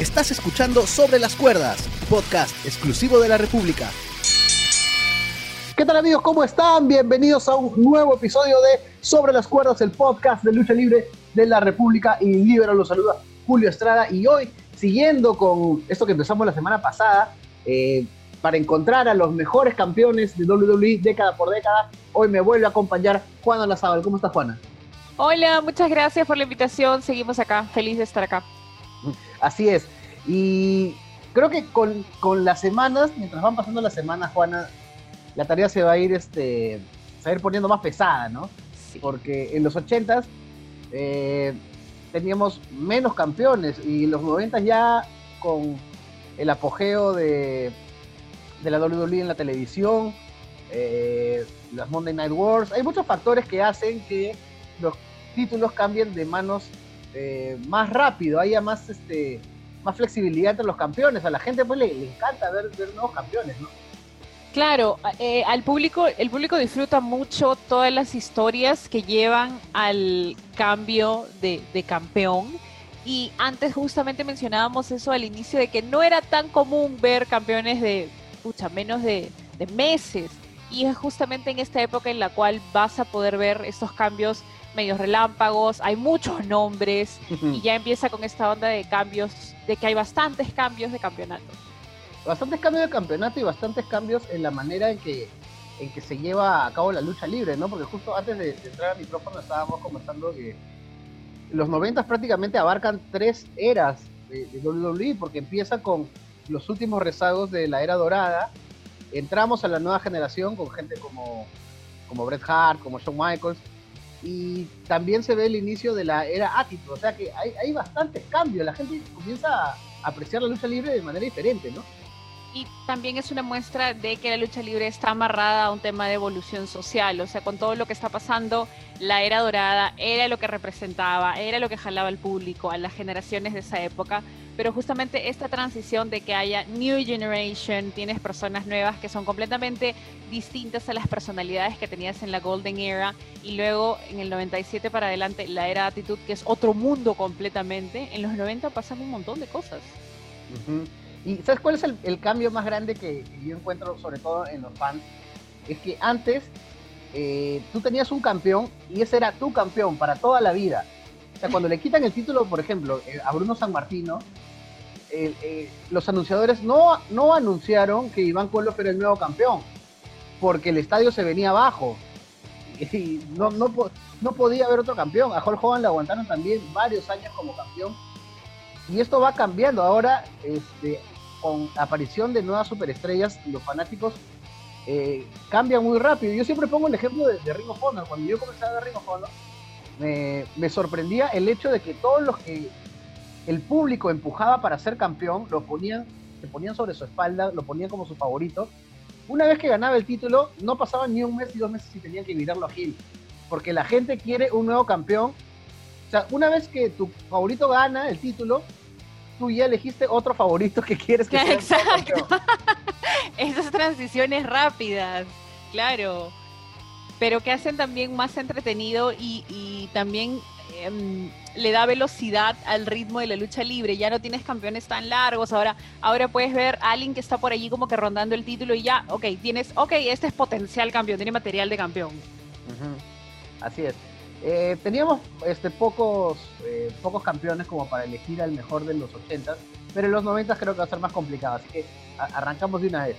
Estás escuchando Sobre las Cuerdas, podcast exclusivo de la República. ¿Qué tal amigos? ¿Cómo están? Bienvenidos a un nuevo episodio de Sobre las Cuerdas, el podcast de lucha libre de la República y Libero. Los saluda Julio Estrada y hoy, siguiendo con esto que empezamos la semana pasada, eh, para encontrar a los mejores campeones de WWE década por década, hoy me vuelve a acompañar Juana Lazábal. ¿Cómo estás, Juana? Hola, muchas gracias por la invitación. Seguimos acá, feliz de estar acá. Así es. Y creo que con, las semanas, mientras van pasando las semanas, Juana, la tarea se va a ir, este, se ir poniendo más pesada, ¿no? Porque en los 80 eh, teníamos menos campeones y en los 90 ya con el apogeo de, de la WWE en la televisión, eh, las Monday Night Wars, hay muchos factores que hacen que los títulos cambien de manos eh, más rápido, haya más, este, más flexibilidad entre los campeones. A la gente pues le, encanta ver, nuevos campeones, ¿no? Claro, eh, al público, el público disfruta mucho todas las historias que llevan al cambio de, campeón. Y antes justamente mencionábamos eso al inicio de que no era tan común ver campeones de, pucha, menos de meses. Y es justamente en esta época en la cual vas a poder ver estos cambios medios relámpagos, hay muchos nombres y ya empieza con esta onda de cambios, de que hay bastantes cambios de campeonato. Bastantes cambios de campeonato y bastantes cambios en la manera en que, en que se lleva a cabo la lucha libre, ¿no? Porque justo antes de, entrar al micrófono estábamos conversando que los 90 prácticamente abarcan tres eras de, de WWE, porque empieza con los últimos rezagos de la era dorada, entramos a la nueva generación con gente como, como Bret Hart, como Shawn Michaels, y también se ve el inicio de la era Attitude, o sea que hay, hay bastantes cambios, la gente comienza a apreciar la lucha libre de manera diferente, ¿no? y también es una muestra de que la lucha libre está amarrada a un tema de evolución social, o sea, con todo lo que está pasando, la era dorada era lo que representaba, era lo que jalaba al público, a las generaciones de esa época, pero justamente esta transición de que haya New Generation, tienes personas nuevas que son completamente distintas a las personalidades que tenías en la Golden Era, y luego en el 97 para adelante la era Attitude, que es otro mundo completamente, en los 90 pasan un montón de cosas. ¿Y sabes cuál es el, cambio más grande que, yo encuentro, sobre todo en los fans? Es que antes eh, tú tenías un campeón y ese era tu campeón para toda la vida. O sea, cuando le quitan el título, por ejemplo, eh, a Bruno San Martino, eh, los anunciadores no, no anunciaron que Iván Colo era el nuevo campeón, porque el estadio se venía abajo. Y no, no, no podía haber otro campeón. A Hulk Hogan le aguantaron también varios años como campeón. Y esto va cambiando. Ahora, este, con aparición de nuevas superestrellas, los fanáticos eh, cambian muy rápido. Yo siempre pongo el ejemplo de, de Ring of Honor. Cuando yo comencé a ver Ring me, sorprendía el hecho de que todos los que el público empujaba para ser campeón, lo ponían, se ponían sobre su espalda, lo ponían como su favorito. Una vez que ganaba el título, no pasaban ni un mes ni dos meses y tenían que mirarlo a Gil. Porque la gente quiere un nuevo campeón. O sea, una vez que tu favorito gana el título, tú ya elegiste otro favorito que quieres que sea. Exacto. Esas transiciones rápidas, claro. Pero que hacen también más entretenido y, también em, le da velocidad al ritmo de la lucha libre. Ya no tienes campeones tan largos. Ahora, ahora puedes ver a alguien que está por allí como que rondando el título y ya, ok, tienes, ok, este es potencial campeón, tiene material de campeón. Así es. Eh, teníamos este, pocos, eh, pocos campeones como para elegir al mejor de los 80, pero en los 90 creo que va a ser más complicado, así que arrancamos de una vez.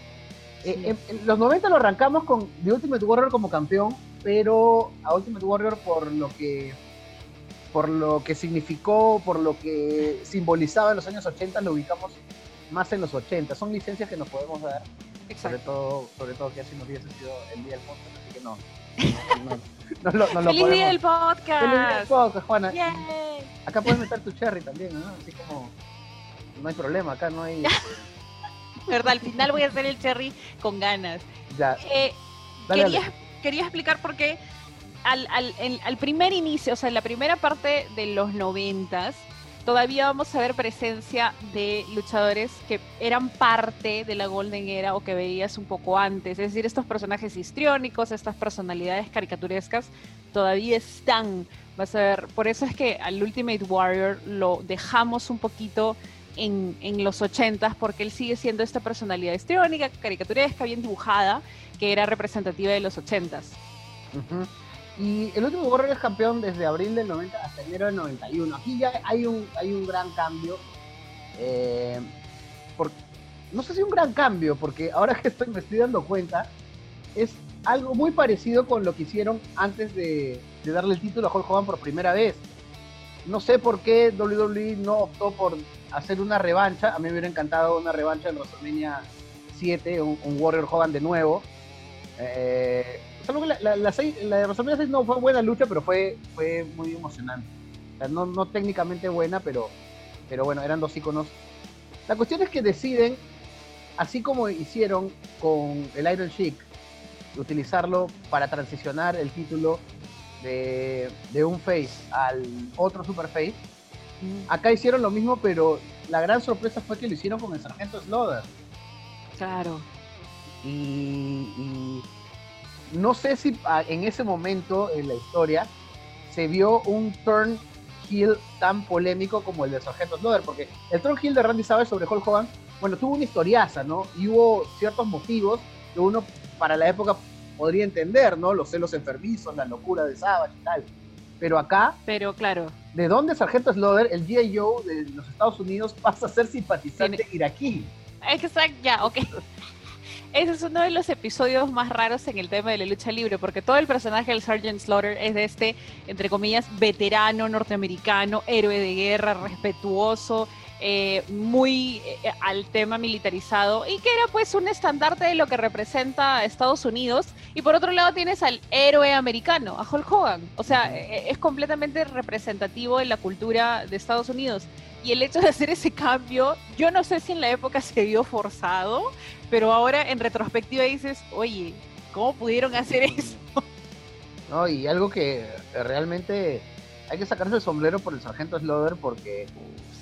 Eh, en, los 90 lo arrancamos con The Ultimate Warrior como campeón, pero a Ultimate Warrior por lo que por lo que significó, por lo que simbolizaba en los años 80, lo ubicamos más en los 80. Son licencias que nos podemos dar, sobre todo, sobre todo que hace unos días ha sido el día del podcast, así que no, no, no, no, ¡Feliz día del podcast! ¡Feliz día del podcast, Juana! Acá puedes meter tu cherry también, ¿no? Así como... No hay problema, acá no hay... ¿Verdad? Al final voy a hacer el cherry con ganas. Ya. Eh, quería, quería explicar por qué al, primer inicio, o sea, en la primera parte de los noventas, todavía vamos a ver presencia de luchadores que eran parte de la Golden Era o que veías un poco antes. Es decir, estos personajes histriónicos, estas personalidades caricaturescas, todavía están. Vas a ver, por eso es que al Ultimate Warrior lo dejamos un poquito en, los 80 porque él sigue siendo esta personalidad histriónica, caricaturesca, bien dibujada, que era representativa de los 80 Y el último Warrior es campeón desde abril del 90 hasta enero del 91. Aquí ya hay un, hay un gran cambio. Eh, no sé si un gran cambio, porque ahora que estoy, me estoy dando cuenta, es algo muy parecido con lo que hicieron antes de, darle el título a Hulk Hogan por primera vez. No sé por qué WWE no optó por hacer una revancha. A mí me hubiera encantado una revancha en WrestleMania 7, un, Warrior Hogan de nuevo. Eh, la, la, la, de WrestleMania 6 no fue buena lucha, pero fue, fue muy emocionante. no, no técnicamente buena, pero, pero bueno, eran dos iconos. La cuestión es que deciden, así como hicieron con el Iron Sheik, utilizarlo para transicionar el título de, un face al otro super face. Acá hicieron lo mismo, pero la gran sorpresa fue que lo hicieron con el sargento Slaughter. Claro. Y, no sé si en ese momento en la historia se vio un turn heel tan polémico como el de Sargento Slaughter, porque el turn heel de Randy Savage sobre Hulk Hogan, bueno, tuvo una historiaza, ¿no? Y hubo ciertos motivos que uno para la época podría entender, ¿no? Los celos enfermizos, la locura de Savage y tal. Pero acá. Pero claro. ¿De dónde Sargento Slaughter, el G.I. Joe de los Estados Unidos, pasa a ser simpatizante iraquí? Exacto, ya, ok. Ese es uno de los episodios más raros en el tema de la lucha libre, porque todo el personaje del Sergeant Slaughter es de este, entre comillas, veterano norteamericano, héroe de guerra, respetuoso, eh, muy eh, al tema militarizado y que era pues un estandarte de lo que representa Estados Unidos. Y por otro lado tienes al héroe americano, a Hulk Hogan. O sea, eh, es completamente representativo de la cultura de Estados Unidos. Y el hecho de hacer ese cambio, yo no sé si en la época se vio forzado, pero ahora en retrospectiva dices, oye, ¿cómo pudieron hacer eso? No, y algo que realmente hay que sacarse el sombrero por el sargento Slaughter porque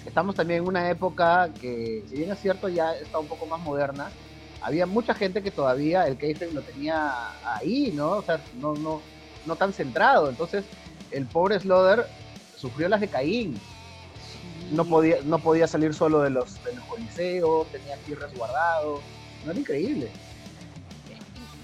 estamos también en una época que, si bien es cierto, ya está un poco más moderna, había mucha gente que todavía el kayfabe lo tenía ahí, ¿no? O sea, no, no, no tan centrado. Entonces, el pobre Slaughter sufrió las de Caín. No podía, no podía salir solo de los, de los coliseos, tenía aquí resguardado. No era increíble.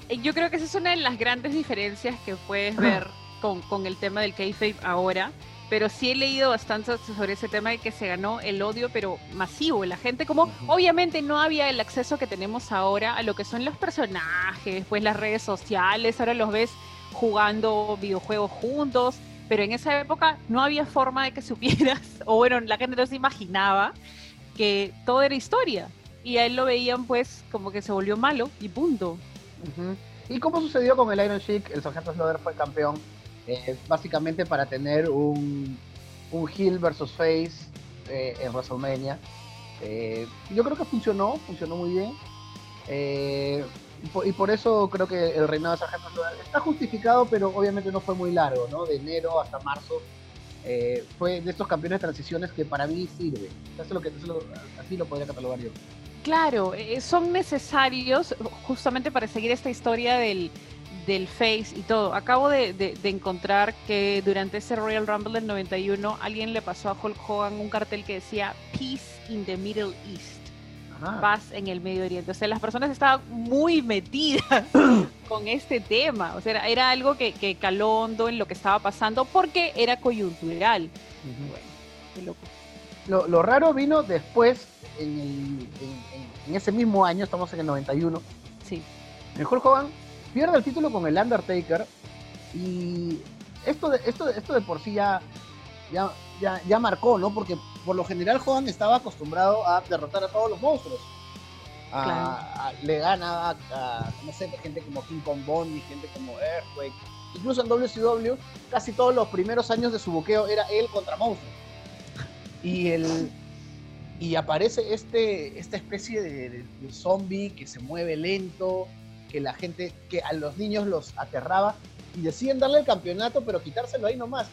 Eh, yo creo que esa es una de las grandes diferencias que puedes ver con, con el tema del kayfabe ahora pero sí he leído bastante sobre ese tema de que se ganó el odio, pero masivo. La gente, como obviamente no había el acceso que tenemos ahora a lo que son los personajes, pues las redes sociales, ahora los ves jugando videojuegos juntos, pero en esa época no había forma de que supieras, o bueno, la gente no se imaginaba que todo era historia. Y a él lo veían pues como que se volvió malo y punto. ¿Y cómo sucedió con el Iron Sheik? El Sargento Slaughter fue campeón eh, básicamente para tener un, un heel versus face eh, en WrestleMania. Eh, yo creo que funcionó, funcionó muy bien. Y por, eso creo que el reinado de Sargento está justificado, pero obviamente no fue muy largo, ¿no? De enero hasta marzo. fue de estos campeones de transiciones que para mí sirve. Eso lo que, así lo podría catalogar yo. Claro, son necesarios justamente para seguir esta historia del, del Face y todo. Acabo de, encontrar que durante ese Royal Rumble del 91 alguien le pasó a Hulk Hogan un cartel que decía Peace in the Middle East. Paz en el Medio Oriente. O sea, las personas estaban muy metidas con este tema. O sea, era, algo que, que, caló hondo en lo que estaba pasando porque era coyuntural. Lo, raro vino después, en, en, ese mismo año, estamos en el 91. Sí. El Hulk Hogan pierde el título con el Undertaker y esto de, esto, esto de por sí ya, ya, ya, marcó, ¿no? Porque por lo general Hogan estaba acostumbrado a derrotar a todos los monstruos. le gana a, no sé, gente como King Kong Bond y gente como Earthquake. Incluso en WCW, casi todos los primeros años de su buqueo era él contra monstruos. Y el, y aparece este, esta especie de, zombie que se mueve lento, que la gente, que a los niños los aterraba y deciden darle el campeonato, pero quitárselo ahí nomás.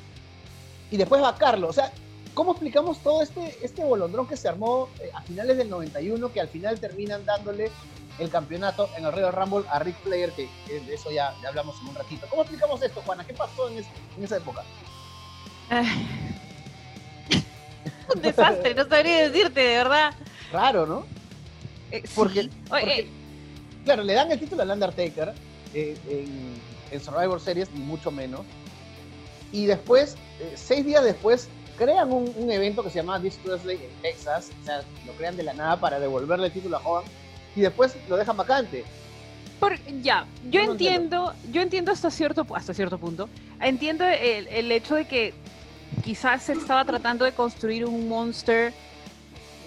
Y después vacarlo. O sea, ¿cómo explicamos todo este, este bolondrón que se armó eh, a finales del 91, que al final terminan dándole el campeonato en el Royal Rumble a Rick Flair, que, de eso ya, hablamos en un ratito. ¿Cómo explicamos esto, Juana? ¿Qué pasó en, esa época? Un desastre, no sabría decirte, de verdad. Raro, ¿no? Eh, Porque, sí. porque, Oye, eh, claro, le dan el título al Undertaker eh, en, en Survivor Series, ni mucho menos. Y después, eh, seis días después, crean un, un evento que se llama This Thursday en Texas. O sea, lo crean de la nada para devolverle el título a Hogan. Y después lo dejan vacante. Por- ya, yo no entiendo, yo entiendo hasta cierto, hasta cierto punto, entiendo el, el hecho de que quizás se estaba tratando de construir un monster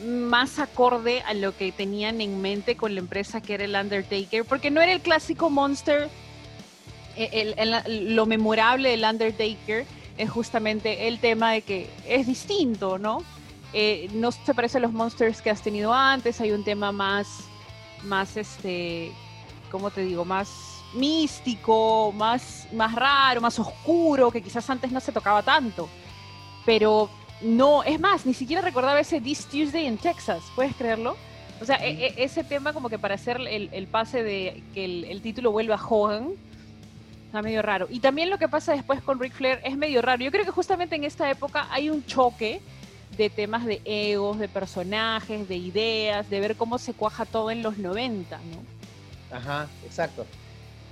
más acorde a lo que tenían en mente con la empresa que era el Undertaker, porque no era el clásico monster, eh, lo memorable del Undertaker es justamente el tema de que es distinto, ¿no? Eh, no se parece a los monsters que has tenido antes, hay un tema más, más este, ¿cómo te digo? Más místico, más, más raro, más oscuro, que quizás antes no se tocaba tanto. Pero no, es más, ni siquiera recordaba ese This Tuesday en Texas, ¿puedes creerlo? O sea, e- e- ese tema como que para hacer el, el pase de que el, el título vuelva a Hogan, está medio raro. Y también lo que pasa después con Ric Flair es medio raro. Yo creo que justamente en esta época hay un choque de temas de egos, de personajes, de ideas, de ver cómo se cuaja todo en los 90, ¿no? Ajá, exacto.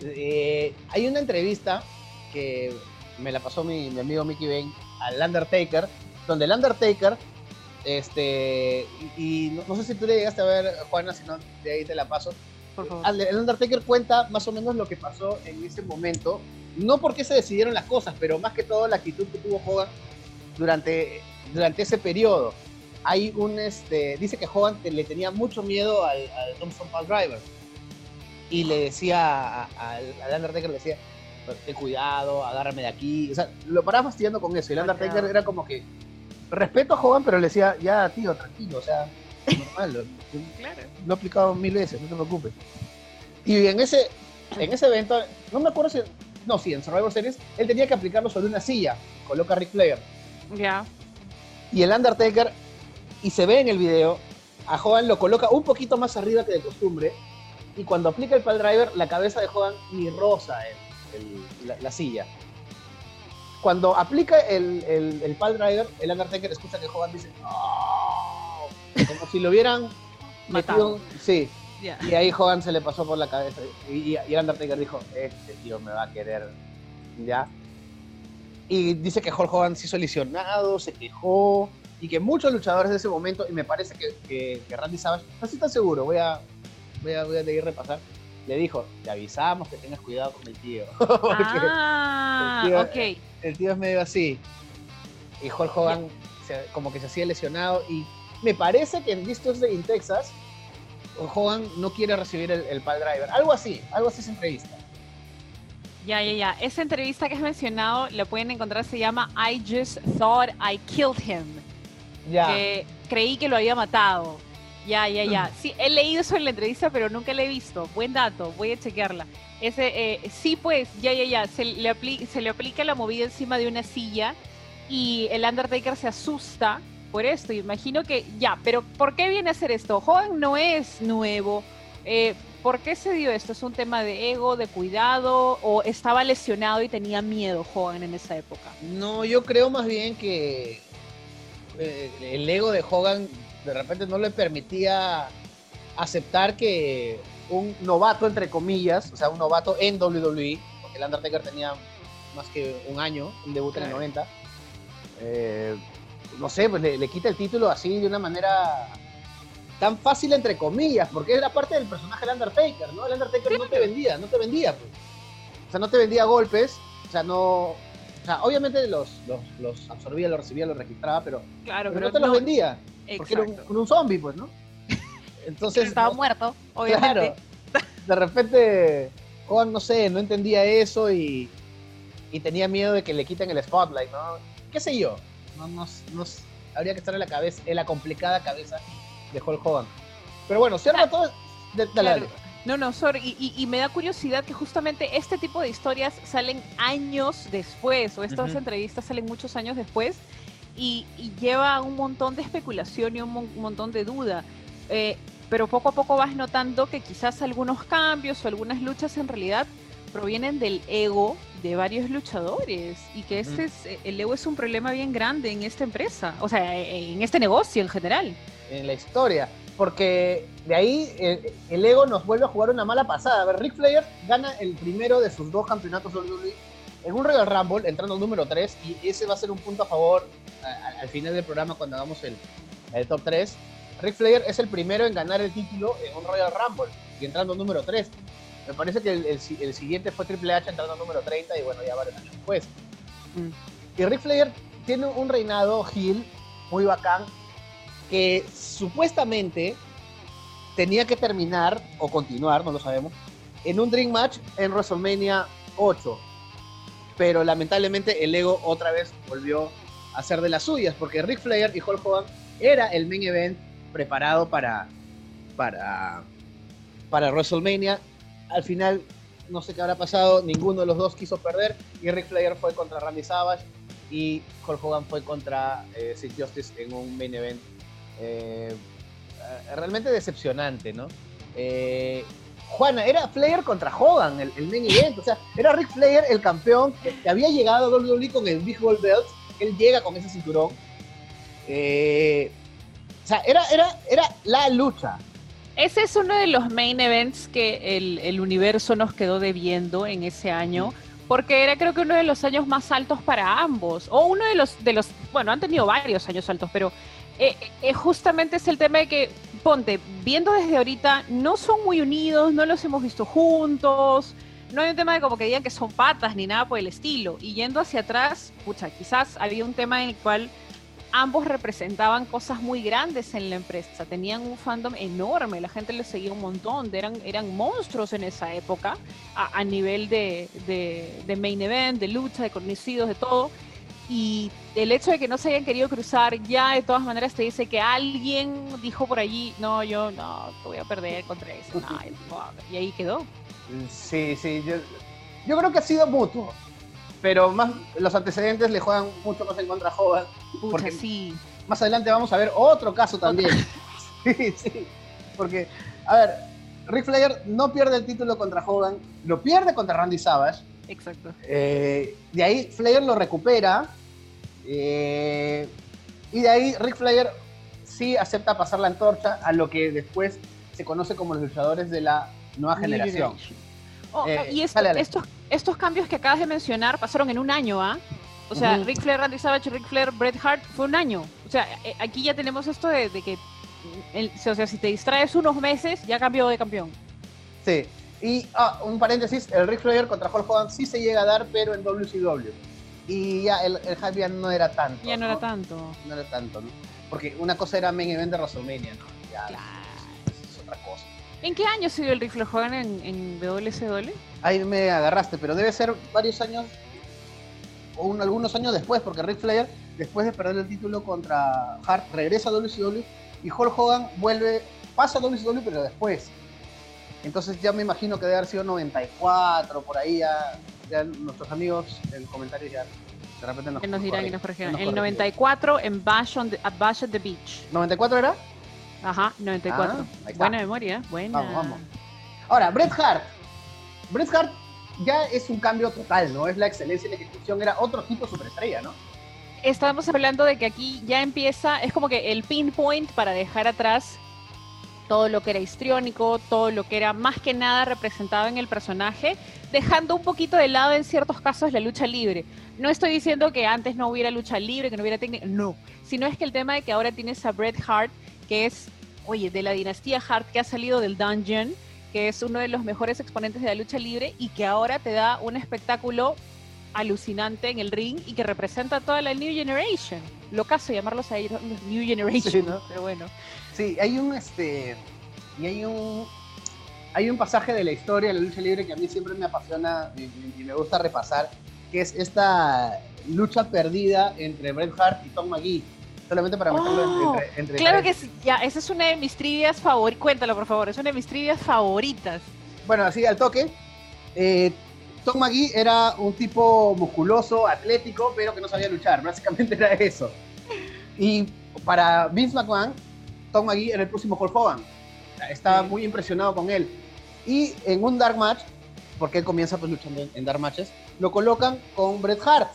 Eh, hay una entrevista que me la pasó mi, mi amigo Mickey Bane al Undertaker, donde el Undertaker, este, y, y no, no sé si tú le llegaste a ver, Juana, si no, de ahí te la paso. Por favor. Al- El Undertaker cuenta más o menos lo que pasó en ese momento, no porque se decidieron las cosas, pero más que todo la actitud que tuvo Hogan durante, durante ese periodo. Hay un, este, dice que Hogan le tenía mucho miedo al, al Thompson Pile Driver y le decía a- a- al Undertaker, le decía, ten cuidado, agárrame de aquí, o sea, lo paraba fastidiando con eso, y el Undertaker era como que, respeto a Hogan, pero le decía, ya tío, tranquilo, o sea, normal, lo- Claro. lo he aplicado mil veces, no te preocupes. Y en ese, en ese evento, no me acuerdo si, no, sí, en Survivor Series, él tenía que aplicarlo sobre una silla, coloca a Ric Flair, Ya. y el Undertaker, y se ve en el video, a Hogan lo coloca un poquito más arriba que de costumbre, y cuando aplica el pile driver, la cabeza de Hogan ni rosa el- el- la, la silla. Cuando aplica el, el, el pile driver, el Undertaker escucha que Hogan dice, "Oh", como si lo hubieran metido, sí, y ahí Hogan se le pasó por la cabeza. Y, el Undertaker dijo, este tío me va a querer. ¿Ya? Y dice que Hulk Hogan se hizo lesionado, se quejó. Y que muchos luchadores de ese momento, y me parece que, que, que Randy Savage, no estoy tan seguro, voy a, voy a, voy a ir repasar, le dijo, te avisamos que tengas cuidado con el tío. Ah, el tío- ok. el tío es medio así. Y Hulk Hogan se- como que se hacía lesionado. Y me parece que en This Tuesday in Texas, Hogan no quiere recibir el, el pile driver. Algo así, algo así es entrevista. Ya, ya, ya. Esa entrevista que has mencionado la pueden encontrar, se llama I Just Thought I Killed Him. Ya. Que creí que lo había matado. Ya, ya, ya. Sí, he leído sobre la entrevista, pero nunca la he visto. Buen dato, voy a chequearla. Ese, eh, sí, pues, ya, ya, ya. Se le, apli- se le aplica la movida encima de una silla y el Undertaker se asusta por esto. Imagino que, ya, pero ¿por qué viene a hacer esto? Hogan no es nuevo. Eh, ¿Por qué se dio esto? ¿Es un tema de ego, de cuidado? ¿O estaba lesionado y tenía miedo Hogan en esa época? No, yo creo más bien que eh, el ego de Hogan de repente no le permitía aceptar que un novato, entre comillas, o sea, un novato en WWE, porque el Undertaker tenía más que un año, un debut en el Claro. 90, eh, no sé, pues le, le quita el título así de una manera tan fácil, entre comillas, porque era parte del personaje del Undertaker, ¿no? El Undertaker no te vendía, no te vendía, pues. O sea, no te vendía golpes, o sea, no... O sea, obviamente los, los, los absorbía, los recibía, los registraba, pero, Claro, pero no te los vendía, porque era un, un zombie, pues, ¿no? Entonces, estaba no- muerto, obviamente. Claro. De repente, Juan, no sé, no entendía eso y, y tenía miedo de que le quiten el spotlight, ¿no? ¿Qué sé yo? No, no, no- habría que estar en la cabeza, en la complicada cabeza de Hulk Hogan. Pero bueno, cierra todo. de- dale, Claro. dale. No, no, sorry. Y, y- y me da curiosidad que justamente este tipo de historias salen años después, o estas entrevistas salen muchos años después, y, y lleva un montón de especulación y un, mon- un montón de duda. Eh, pero poco a poco vas notando que quizás algunos cambios o algunas luchas en realidad provienen del ego de varios luchadores y que este es, el ego es un problema bien grande en esta empresa, o sea, en este negocio en general. En la historia, porque de ahí el, ego nos vuelve a jugar una mala pasada. A ver, Ric Flair gana el primero de sus dos campeonatos WWE en un Royal Rumble, entrando número 3, y ese va a ser un punto a favor al final del programa cuando hagamos el, top 3. Ric Flair es el primero en ganar el título en un Royal Rumble y entrando número 3. Me parece que el, siguiente fue Triple H entrando número 30 y bueno, ya varios años después. Mm. Y Ric Flair tiene un reinado heel muy bacán que supuestamente tenía que terminar o continuar, no lo sabemos, en un Dream Match en WrestleMania 8 pero lamentablemente el ego otra vez volvió a ser de las suyas, porque Ric Flair y Hulk Hogan era el main event preparado para, para, para WrestleMania. Al final, no sé qué habrá pasado, ninguno de los dos quiso perder y Ric Flair fue contra Randy Savage y Hulk Hogan fue contra eh, Sid Justice en un main event eh, realmente decepcionante, ¿no? Eh, Juana, era Flair contra Hogan, el, el main event. O sea, era Rick Flair el campeón que, había llegado a WWE con el Big Gold Belt. Él llega con ese cinturón. Eh, o sea, era, era, era la lucha. Ese es uno de los main events que el, universo nos quedó debiendo en ese año. Porque era creo que uno de los años más altos para ambos. O uno de los, de los, bueno, han tenido varios años altos, pero eh, eh, justamente es el tema de que ponte, viendo desde ahorita, no son muy unidos, no los hemos visto juntos, no hay un tema de como que digan que son patas ni nada por el estilo. Y yendo hacia atrás, pucha, quizás había un tema en el cual ambos representaban cosas muy grandes en la empresa, tenían un fandom enorme, la gente les seguía un montón, eran, eran monstruos en esa época a, nivel de, de, main event, de lucha, de conocidos, de todo y el hecho de que no se hayan querido cruzar ya de todas maneras te dice que alguien dijo por allí, no, yo no, te voy a perder contra eso. y ahí quedó. Sí, sí, yo, yo, creo que ha sido mutuo, pero más los antecedentes le juegan mucho más en contra a Hogan. porque sí. Más adelante vamos a ver otro caso también. sí, sí, porque, a ver, Rick Flair no pierde el título contra Hogan, lo pierde contra Randy Savage Exacto. Eh, de ahí Flair lo recupera. Eh, y de ahí Rick Flair sí acepta pasar la antorcha a lo que después se conoce como los luchadores de la nueva generación. Oh, eh, y Estos, estos cambios que acabas de mencionar pasaron en un año, ¿ah? O sea, Rick Flair, Randy Savage, Rick Flair, Bret Hart fue un año. O sea, aquí ya tenemos esto de, que, o sea, si te distraes unos meses, ya cambió de campeón. Sí, y ah, un paréntesis, el Rick Flair contra Hulk Hogan sí se llega a dar, pero en WCW. Y ya el, el hype ya no era tanto. Ya no, era tanto. No era tanto, ¿no? Porque una cosa era main event de WrestleMania, ¿no? Ya claro. es, otra cosa. ¿En qué año se dio el Rick Flair Hogan en, en WCW? Ahí me agarraste, pero debe ser varios años o un, algunos años después, porque Rick Flair, después de perder el título contra Hart, regresa a WCW y Hulk Hogan vuelve, pasa a WCW, pero después. Entonces ya me imagino que debe haber sido 94, por ahí ya, nuestros amigos en comentarios ya de repente nos, nos dirán y nos corregirán. El 94 en Bash, on the, at Bash at the Beach. ¿94 era? Ajá, 94. Ah, buena memoria, buena. Vamos, vamos. Ahora, Bret Hart. Bret Hart ya es un cambio total, ¿no? Es la excelencia y la ejecución, era otro tipo de superestrella, ¿no? Estamos hablando de que aquí ya empieza, es como que el pinpoint para dejar atrás todo lo que era histriónico, todo lo que era más que nada representado en el personaje, dejando un poquito de lado en ciertos casos la lucha libre. No estoy diciendo que antes no hubiera lucha libre, que no hubiera técnica, no, sino es que el tema de que ahora tienes a Bret Hart, que es, oye, de la dinastía Hart que ha salido del Dungeon, que es uno de los mejores exponentes de la lucha libre y que ahora te da un espectáculo alucinante en el ring y que representa a toda la New Generation. Lo caso llamarlos a ellos New Generation, ¿no? pero bueno. Sí, hay un este y hay un hay un pasaje de la historia de la lucha libre que a mí siempre me apasiona y, me gusta repasar, que es esta lucha perdida entre Bret Hart y Tom McGee. Solamente para meterlo oh, entre, Claro que sí, ya, esa es una de mis trivias favoritas. Cuéntalo, por favor, es una de mis trivias favoritas. Bueno, así al toque. Eh, Tom McGee era un tipo musculoso, atlético, pero que no sabía luchar. Básicamente era eso. Y para Vince McMahon, Tom McGee era el próximo Hulk Hogan. Estaba muy impresionado con él. Y en un Dark Match, porque él comienza pues luchando en, dar matches, lo colocan con Bret Hart,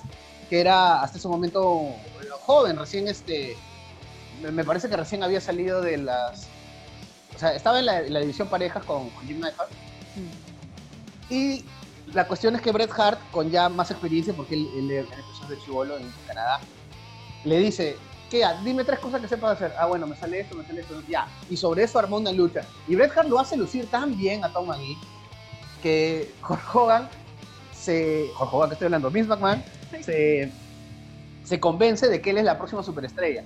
que era hasta ese momento joven, recién este, me parece que recién había salido de las, o sea, estaba en la, división parejas con, Jim Neidhart. Mm. Y la cuestión es que Bret Hart, con ya más experiencia, porque él, él, empezó de chivolo en Canadá, le dice, ¿qué? Dime tres cosas que sepas hacer. Ah, bueno, me sale esto, me sale esto. Ya. Y sobre eso armó una lucha. Y Bret Hart lo hace lucir tan bien a Tom McGee que Jorge Hogan se. Jorge Hogan, que estoy hablando, Vince McMahon, se, se convence de que él es la próxima superestrella.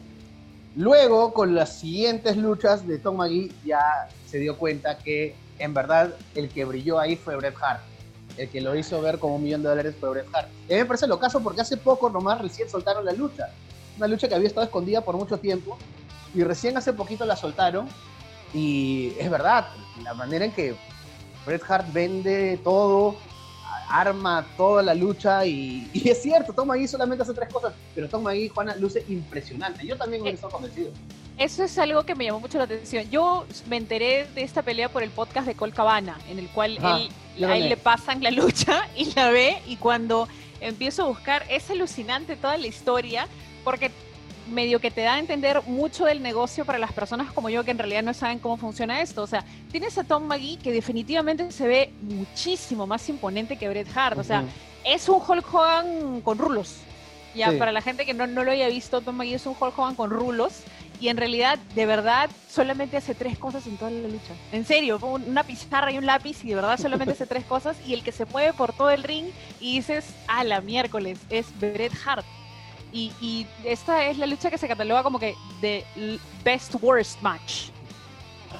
Luego, con las siguientes luchas de Tom McGee, ya se dio cuenta que en verdad el que brilló ahí fue Bret Hart. El que lo hizo ver como un millón de dólares fue Bret Hart. Y a mí me parece lo caso porque hace poco nomás recién soltaron la lucha. Una lucha que había estado escondida por mucho tiempo y recién hace poquito la soltaron. Y es verdad, la manera en que Bret Hart vende todo, arma toda la lucha y, es cierto, Tom McGee solamente hace tres cosas, pero Tom McGee, Juana, luce impresionante. Yo también me eh, estoy convencido. Eso es algo que me llamó mucho la atención. Yo me enteré de esta pelea por el podcast de Col Cabana, en el cual él, a él le pasan la lucha y la ve y cuando empiezo a buscar es alucinante toda la historia porque medio que te da a entender mucho del negocio para las personas como yo que en realidad no saben cómo funciona esto. O sea, tienes a Tom McGee que definitivamente se ve muchísimo más imponente que Bret Hart. O sea, es un Hulk Hogan con rulos. Ya, para la gente que no, no, lo haya visto, Tom McGee es un Hulk Hogan con rulos. Y en realidad, de verdad, solamente hace tres cosas en toda la lucha. En serio, una pizarra y un lápiz y de verdad solamente hace tres cosas. Y el que se mueve por todo el ring y dices, a la miércoles, es Bret Hart. Y, esta es la lucha que se cataloga como que the best worst match.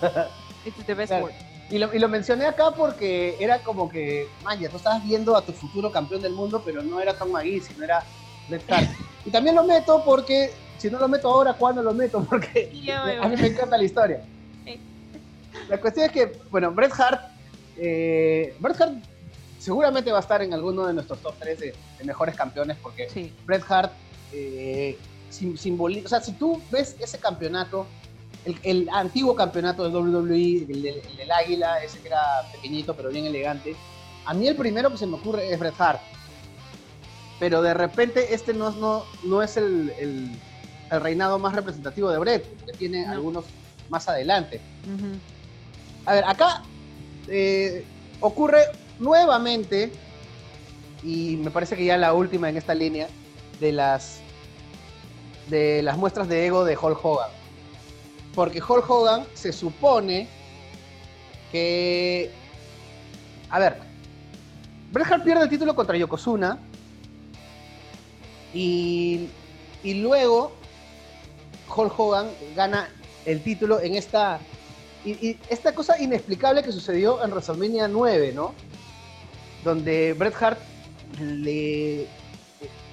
It's the best worst. Y lo, y lo, mencioné acá porque era como que, ya tú estabas viendo a tu futuro campeón del mundo, pero no era Tom McGee, sino era Bret Hart. y también lo meto porque, si no lo meto ahora, ¿cuándo lo meto? Porque a mí me encanta la historia. La cuestión es que, bueno, Bret Hart, eh, Bret Hart seguramente va a estar en alguno de nuestros top 3 de, mejores campeones porque Bret Hart eh, o sea, si tú ves ese campeonato, el, antiguo campeonato de WWE, el, del Águila, ese que era pequeñito pero bien elegante, a mí el primero que se me ocurre es Bret Hart. Pero de repente este no, no, no es el, el, reinado más representativo de Bret, que tiene algunos más adelante. A ver, acá eh, ocurre nuevamente, y me parece que ya la última en esta línea, de las de las muestras de ego de Hulk Hogan. Porque Hulk Hogan se supone que. A ver. Bret Hart pierde el título contra Yokozuna. Y, y luego Hulk Hogan gana el título en esta. Y, esta cosa inexplicable que sucedió en WrestleMania 9, ¿no? Donde Bret Hart le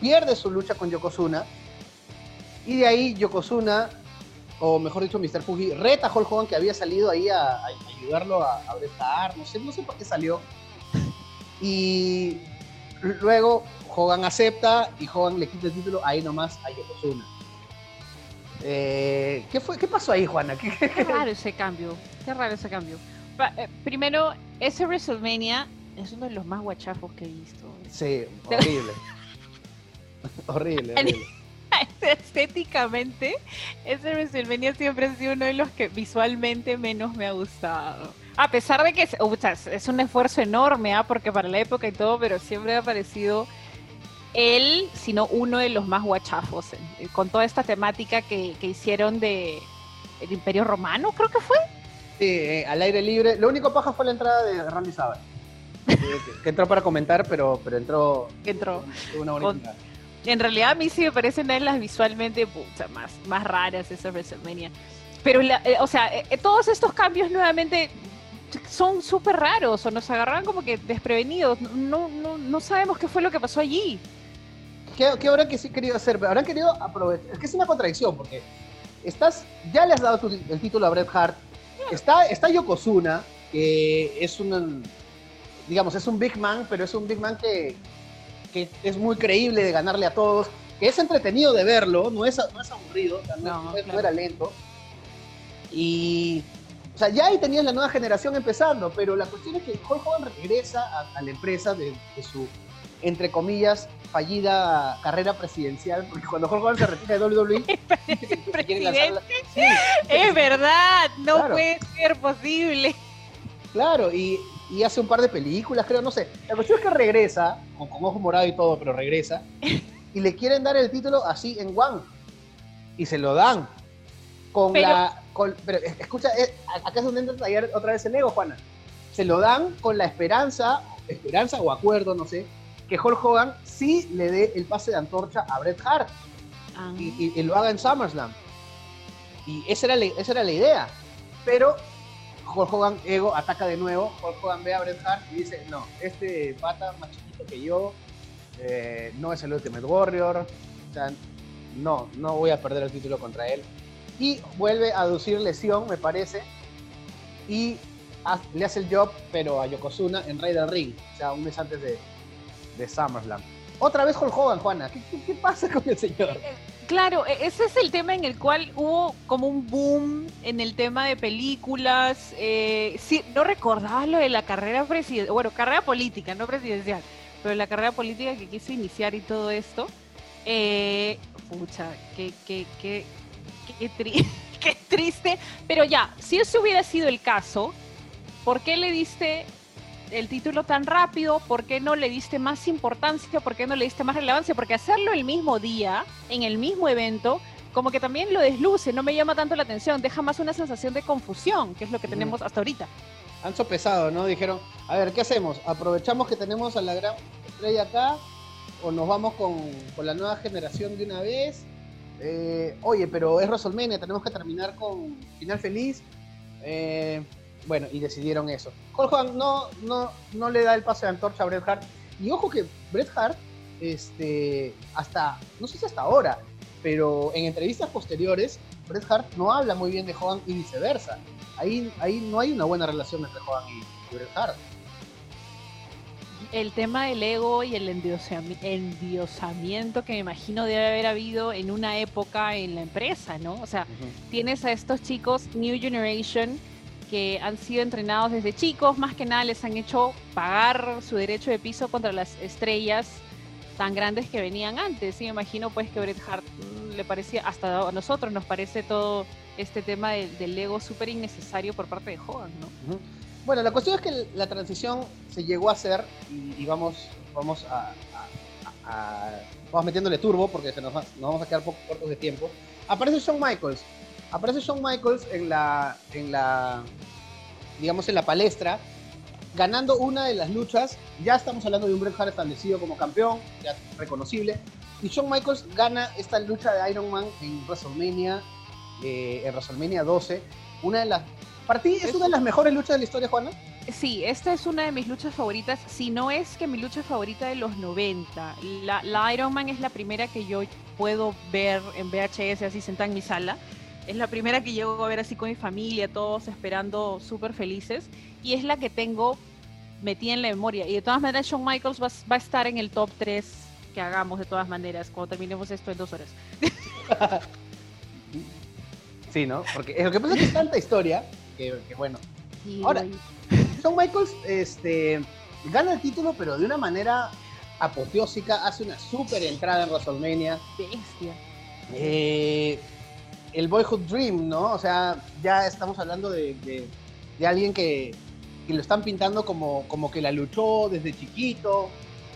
pierde su lucha con Yokozuna y de ahí Yokozuna, o mejor dicho, Mr. Fuji, reta a Hulk Hogan que había salido ahí a, ayudarlo a, a no sé, no sé por qué salió. Y luego Hogan acepta y Hogan le quita el título ahí nomás a Yokozuna. Eh, ¿qué, fue, ¿Qué pasó ahí, Juana? ¿Qué, raro ese cambio. Qué raro ese cambio. Eh, primero, ese WrestleMania es uno de los más guachafos que he visto. Sí, horrible. horrible, horrible. estéticamente, ese WrestleMania siempre ha sido uno de los que visualmente menos me ha gustado. A pesar de que es, es un esfuerzo enorme, ¿ah? porque para la época y todo, pero siempre ha parecido él, sino uno de los más guachafos, eh, con toda esta temática que, hicieron de el Imperio Romano, creo que fue. Sí, eh, al aire libre. Lo único paja fue la entrada de Randy Savage. que, entró para comentar, pero, pero entró. entró. Una bonita en realidad a mí sí me parecen una de las visualmente más, más raras esas WrestleMania. Pero, eh, o sea, eh, todos estos cambios nuevamente son súper raros o nos agarran como que desprevenidos. No, no, no sabemos qué fue lo que pasó allí. ¿Qué, qué habrán que sí querido hacer? Habrán querido aprovechar. Es que es una contradicción porque estás, ya le has dado el título a Bret Hart. Está, está Yokozuna, que es un, digamos, es un big man, pero es un big man que, que es muy creíble de ganarle a todos, que es entretenido de verlo, no es, no es aburrido, no, era lento. Y O sea, ya ahí tenías la nueva generación empezando, pero la cuestión es que Hulk Hogan regresa a, la empresa de, su, entre comillas, fallida carrera presidencial, porque cuando Hulk Hogan se retira de WWE, es verdad, no puede ser posible. Claro, y, hace un par de películas, creo, no sé. La cuestión es que regresa, con, con ojo morado y todo, pero regresa, y le quieren dar el título así en One. Y se lo dan. Con la. pero escucha, eh, acá es donde entra otra vez el ego, Juana. Se lo dan con la esperanza, esperanza o acuerdo, no sé, que Hulk Hogan sí le dé el pase de antorcha a Bret Hart. Ah. Y, lo haga en SummerSlam. Y esa era, la, esa era la idea. Pero Hulk Hogan, ego, ataca de nuevo. Hulk Hogan ve a Bret Hart y dice, no, este pata más chiquito que yo, eh, no es el Ultimate Warrior, o sea, no, no voy a perder el título contra él. Y vuelve a aducir lesión, me parece, y le hace el job, pero a Yokozuna en Rey del Ring, o sea, un mes antes de, de SummerSlam. Otra vez Hulk Hogan, Juana, ¿Qué, pasa con el señor? Eh, claro, e-, ese es el tema en el cual hubo como un boom en el tema de películas. Eh, no recordaba lo de la carrera presidencial, bueno, carrera política, no presidencial pero la carrera política que quiso iniciar y todo esto, eh, pucha, qué, qué, qué, qué, triste. Pero ya, si eso hubiera sido el caso, ¿por qué le diste el título tan rápido? ¿Por qué no le diste más importancia? ¿Por qué no le diste más relevancia? Porque hacerlo el mismo día, en el mismo evento, como que también lo desluce, no me llama tanto la atención, deja más una sensación de confusión, que es lo que tenemos hasta ahorita han sopesado, ¿no? Dijeron, a ver, ¿qué hacemos? ¿Aprovechamos que tenemos a la gran estrella acá? ¿O nos vamos con, la nueva generación de una vez? Eh, oye, pero es WrestleMania, tenemos que terminar con final feliz. Eh, bueno, y decidieron eso. Hulk no, no, no le da el pase de antorcha a Bret Hart. Y ojo que Bret Hart, este, hasta, no sé si hasta ahora, pero en entrevistas posteriores, Bret Hart no habla muy bien de Hogan y viceversa ahí, ahí no hay una buena relación entre Hogan y, Bret Hart. El tema del ego y el endiosamiento que me imagino debe haber habido en una época en la empresa, ¿no? O sea, tienes a estos chicos New Generation que han sido entrenados desde chicos, más que nada les han hecho pagar su derecho de piso contra las estrellas tan grandes que venían antes. Y me imagino pues que Bret Hart mm, le parecía, hasta a nosotros nos parece todo este tema del ego súper innecesario por parte de Hogan, ¿no? Bueno, la cuestión es que la transición se llegó a hacer y, vamos, vamos a, vamos metiéndole turbo porque se nos, vamos a quedar poco cortos de tiempo. Aparece Shawn Michaels. Aparece Shawn Michaels en la, en la, digamos, en la palestra, ganando una de las luchas. Ya estamos hablando de un Bret Hart establecido como campeón, ya reconocible. Y Shawn Michaels gana esta lucha de Iron Man en WrestleMania eh, en WrestleMania 12. Una de las. ¿Para ti es una de las mejores luchas de la historia, Juana? Sí, esta es una de mis luchas favoritas, si no es que mi lucha favorita de los 90. La, la Iron Man es la primera que yo puedo ver en VHS así sentada en mi sala. Es la primera que llego a ver así con mi familia, todos esperando súper felices. Y es la que tengo metida en la memoria. Y de todas maneras, Shawn Michaels va, va, a estar en el top 3 que hagamos de todas maneras cuando terminemos esto en dos horas. Sí, ¿no? Porque lo que pasa es que es tanta historia que, bueno. Ahora, Shawn Michaels este, gana el título, pero de una manera apoteósica, hace una súper entrada en WrestleMania. Bestia. Eh, el Boyhood Dream, ¿no? O sea, ya estamos hablando de, alguien que, que, lo están pintando como, como que la luchó desde chiquito,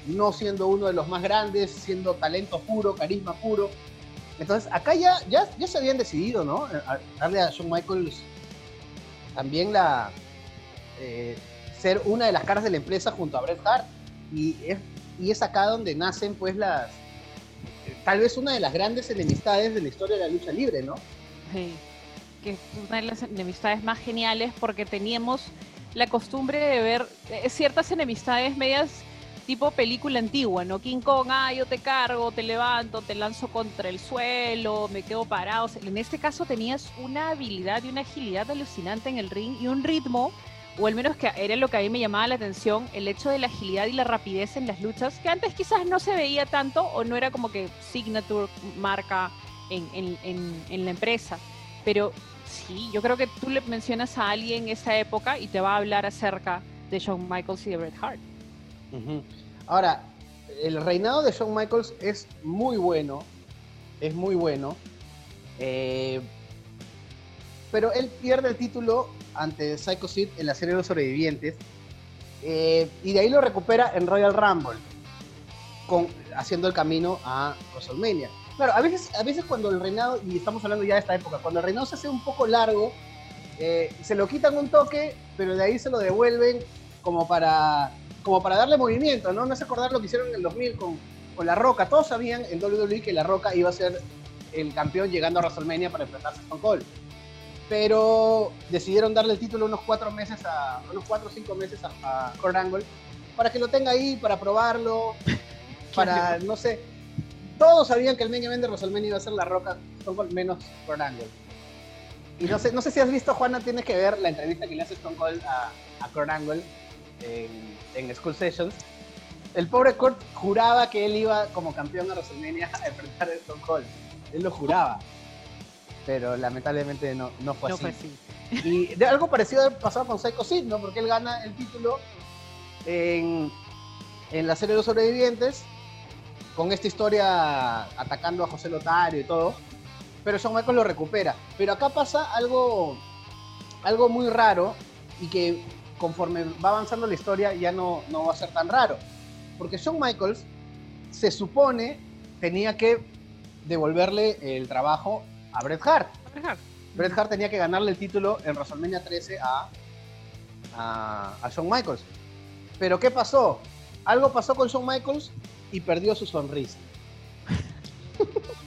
no siendo uno de los más grandes, siendo talento puro, carisma puro. Entonces, acá ya, ya, ya se habían decidido, ¿no? darle a Shawn Michaels también la. Eh, ser una de las caras de la empresa junto a Bret Hart. Y es, y es acá donde nacen, pues, las. Tal vez una de las grandes enemistades de la historia de la lucha libre, ¿no? Sí. Que es una de las enemistades más geniales porque teníamos la costumbre de ver eh, ciertas enemistades medias tipo película antigua, ¿no? King Kong, ah, yo te cargo, te levanto, te lanzo contra el suelo, me quedo parado. En este caso tenías una habilidad y una agilidad alucinante en el ring y un ritmo, o al menos que era lo que a mí me llamaba la atención, el hecho de la agilidad y la rapidez en las luchas, que antes quizás no se veía tanto o no era como que signature marca en, en, en, la empresa. Pero Sí, yo creo que tú le mencionas a alguien esa época y te va a hablar acerca de Shawn Michaels y de Bret Hart. Ahora, el reinado de Shawn Michaels es muy bueno, es muy bueno, eh, pero él pierde el título ante Psycho Sid en la serie de los sobrevivientes eh, y de ahí lo recupera en Royal Rumble, con, haciendo el camino a WrestleMania. Claro, a veces, a veces cuando el reinado, y estamos hablando ya de esta época, cuando el reinado se hace un poco largo, eh, se lo quitan un toque, pero de ahí se lo devuelven como para, como para darle movimiento, ¿no? No es acordar lo que hicieron en el 2000 con, con La Roca. Todos sabían en WWE que La Roca iba a ser el campeón llegando a WrestleMania para enfrentarse a Stone Cold. Pero decidieron darle el título unos cuatro meses a, unos cuatro o cinco meses a, a Kurt Angle para que lo tenga ahí, para probarlo, para, no sé, todos sabían que el main event de WrestleMania iba a ser La Roca, Stone Cold menos Kurt Angle. Y no sé, no sé si has visto, Juana, tienes que ver la entrevista que le hace Stone Cold a, a Kurt Angle en, en School Sessions. El pobre Kurt juraba que él iba como campeón a WrestleMania a enfrentar a Stone Cold. Él lo juraba. Pero lamentablemente no, no fue No así. fue así. Y de algo parecido pasaba con Psycho Sid, ¿no? Porque él gana el título en, en la serie de los sobrevivientes, con esta historia atacando a José Lotario y todo. Pero Shawn Michaels lo recupera. Pero acá pasa algo, algo muy raro y que conforme va avanzando la historia ya no, no va a ser tan raro. Porque Shawn Michaels se supone tenía que devolverle el trabajo a Bret Hart. Bret Hart. Bret Hart tenía que ganarle el título en WrestleMania 13 a, a, a Shawn Michaels. Pero ¿qué pasó? Algo pasó con Shawn Michaels y perdió su sonrisa.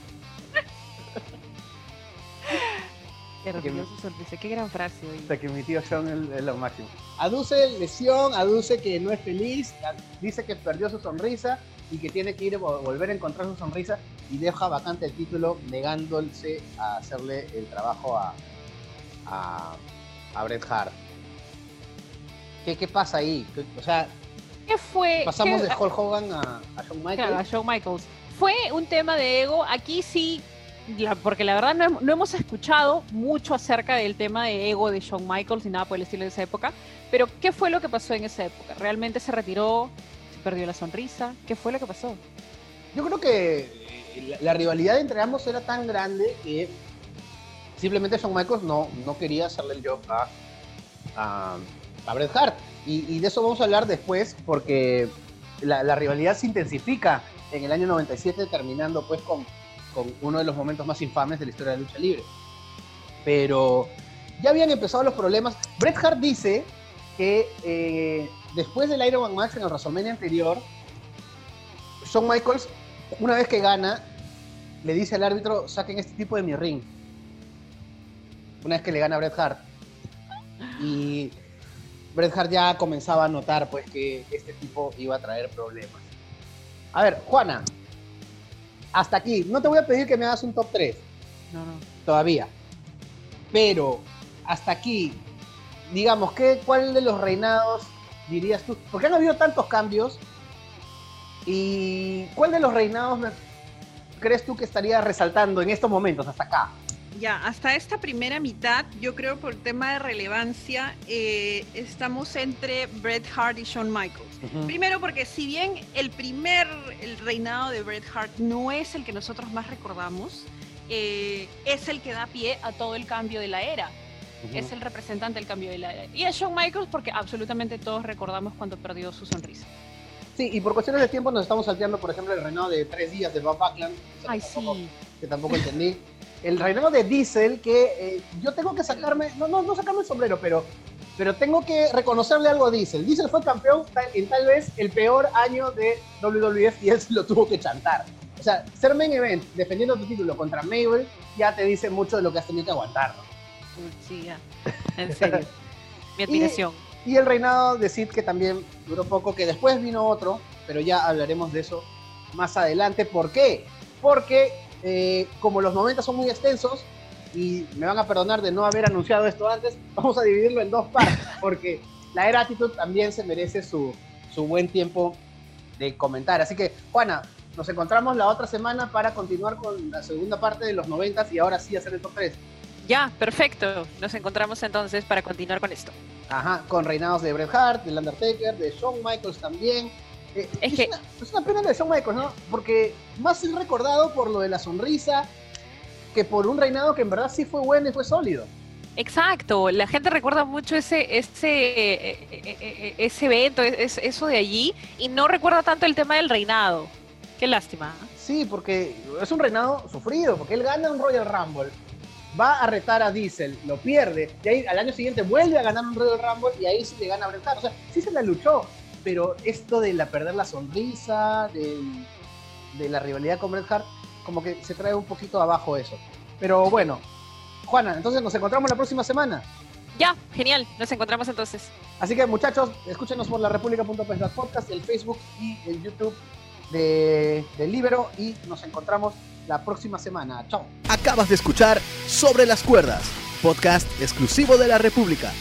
Perdió su sonrisa. Qué gran frase. oye. Hasta que mi tío Shawn es, lo máximo. Aduce lesión, aduce que no es feliz, dice que perdió su sonrisa y que tiene que ir a vo- volver a encontrar su sonrisa y deja vacante el título negándose a hacerle el trabajo a, a, a Bret Hart. ¿Qué, ¿Qué pasa ahí? ¿Qué- o sea, ¿Qué fue? pasamos qué- de Hulk Hogan a, a Shawn Michaels. Claro, a Shawn Michaels. Fue un tema de ego. Aquí sí, porque la verdad no, no hemos escuchado mucho acerca del tema de ego de Shawn Michaels ni nada por el estilo de esa época. Pero, ¿qué fue lo que pasó en esa época? ¿Realmente se retiró? ¿Se perdió la sonrisa? ¿Qué fue lo que pasó? Yo creo que eh, la, rivalidad entre ambos era tan grande que simplemente Shawn Michaels no, no quería hacerle el job a, a, Bret Hart. Y, y de eso vamos a hablar después porque la, la rivalidad se intensifica en el año 97 terminando pues con, con uno de los momentos más infames de la historia de la lucha libre. Pero ya habían empezado los problemas. Bret Hart dice que eh, después del Iron Man Match en el WrestleMania anterior, Shawn Michaels, una vez que gana, le dice al árbitro, saquen este tipo de mi ring. Una vez que le gana a Bret Hart. Y Bret Hart ya comenzaba a notar pues que este tipo iba a traer problemas. A ver, Juana, hasta aquí. No te voy a pedir que me hagas un top 3 No, no. todavía. Pero hasta aquí, digamos, ¿qué, ¿cuál de los reinados dirías tú? Porque han habido tantos cambios. ¿Y cuál de los reinados crees tú que estaría resaltando en estos momentos, hasta acá? Ya, hasta esta primera mitad, yo creo por tema de relevancia, eh, estamos entre Bret Hart y Shawn Michaels. Primero porque si bien el primer el reinado de Bret Hart no es el que nosotros más recordamos, eh, es el que da pie a todo el cambio de la era. Es el representante del cambio de la era. Y a Shawn Michaels porque absolutamente todos recordamos cuando perdió su sonrisa. Sí, y por cuestiones de tiempo nos estamos salteando, por ejemplo, el reinado de tres días de Bob Backlund, que Ay, tampoco- sí. que tampoco entendí. El reinado de Diesel, que eh, yo tengo que sacarme, no, no, no sacarme el sombrero, pero, pero tengo que reconocerle algo a Diesel. Diesel fue campeón tal- en tal vez el peor año de WWF y él se lo tuvo que chantar. O sea, ser main event defendiendo tu título contra Mabel ya te dice mucho de lo que has tenido que aguantar. ¿no? Sí, ya. En serio. Mi admiración. Y el reinado de Sid, que también duró poco, que después vino otro, pero ya hablaremos de eso más adelante. ¿Por qué? Porque eh, como los momentos son muy extensos, y me van a perdonar de no haber anunciado esto antes, vamos a dividirlo en dos partes, porque la era Attitude también se merece su, su buen tiempo de comentar. Así que, Juana, nos encontramos la otra semana para continuar con la segunda parte de los noventas y ahora sí hacer el top 3. Ya, perfecto. Nos encontramos entonces para continuar con esto. Ajá, con reinados de Bret Hart, del Undertaker, de Shawn Michaels también. Eh, es, que... Una, es una pena de Shawn Michaels, ¿no? Porque más es recordado por lo de la sonrisa que por un reinado que en verdad sí fue bueno y fue sólido. Exacto, la gente recuerda mucho ese, ese, eh, eh, ese evento, eso de allí, y no recuerda tanto el tema del reinado. Qué lástima. Sí, porque es un reinado sufrido, porque él gana un Royal Rumble, va a retar a Diesel, lo pierde, y ahí al año siguiente vuelve a ganar un Royal Rumble y ahí sí le gana a Bret Hart. O sea, sí se la luchó, pero esto de la perder la sonrisa, de, de la rivalidad con Bret Hart, como que se trae un poquito abajo eso. Pero bueno, Juana, entonces nos encontramos la próxima semana. Ya, genial, nos encontramos entonces. Así que muchachos, escúchenos por la república.pes podcast, el Facebook y el YouTube de, de Libero y nos encontramos la próxima semana. Chao. Acabas de escuchar Sobre las Cuerdas, podcast exclusivo de la República.